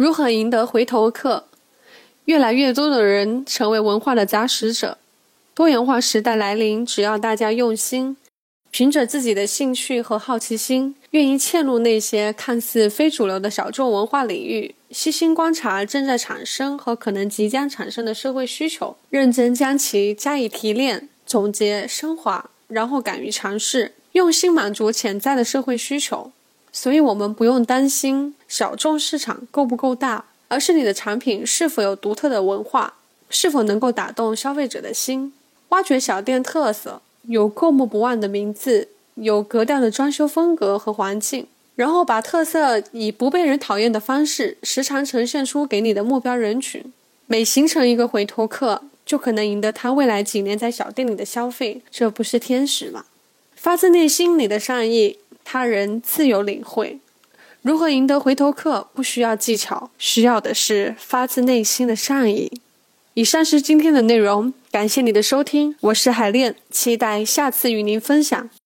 如何赢得回头客？越来越多的人成为文化的杂食者。多元化时代来临，只要大家用心，凭着自己的兴趣和好奇心，愿意嵌入那些看似非主流的小众文化领域，细心观察正在产生和可能即将产生的社会需求，认真将其加以提炼、总结、升华，然后敢于尝试，用心满足潜在的社会需求。所以，我们不用担心小众市场够不够大，而是你的产品是否有独特的文化，是否能够打动消费者的心。挖掘小店特色，有过目不忘的名字，有格调的装修风格和环境，然后把特色以不被人讨厌的方式，时常呈现出给你的目标人群。每形成一个回头客，就可能赢得他未来几年在小店里的消费，这不是天使吗？发自内心里的善意。他人自有领会，如何赢得回头客不需要技巧，需要的是发自内心的善意。以上是今天的内容，感谢你的收听，我是海恋，期待下次与您分享。